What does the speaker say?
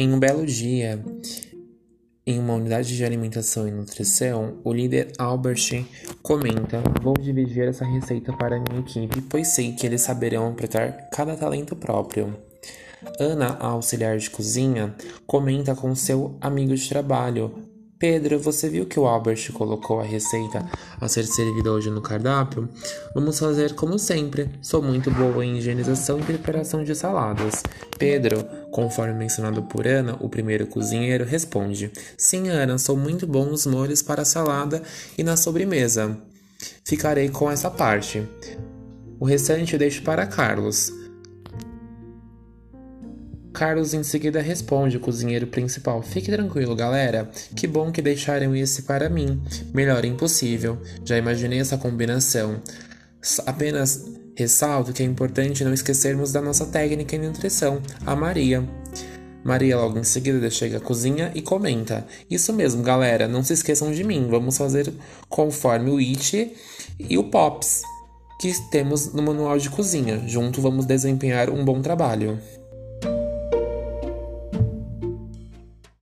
Em um belo dia, em uma unidade de alimentação e nutrição, o líder Albert comenta: Vou dividir essa receita para minha equipe, pois sei que eles saberão aplicar cada talento próprio. Ana, a auxiliar de cozinha, comenta com seu amigo de trabalho: Pedro, você viu que o Albert colocou a receita a ser servida hoje no cardápio? Vamos fazer como sempre. Sou muito boa em higienização e preparação de saladas. Pedro, conforme mencionado por Ana, o primeiro cozinheiro, responde: Sim, Ana, sou muito bom nos molhos para a salada e na sobremesa. Ficarei com essa parte. O restante deixo para Carlos. Carlos em seguida responde o cozinheiro principal: Fique tranquilo, galera. Que bom que deixaram esse para mim. Melhor impossível. Já imaginei essa combinação. Apenas ressalto que é importante não esquecermos da nossa técnica em nutrição, a Maria. Maria logo em seguida chega à cozinha e comenta: Isso mesmo, galera, não se esqueçam de mim. Vamos fazer conforme o It e o Pops que temos no manual de cozinha. Junto vamos desempenhar um bom trabalho.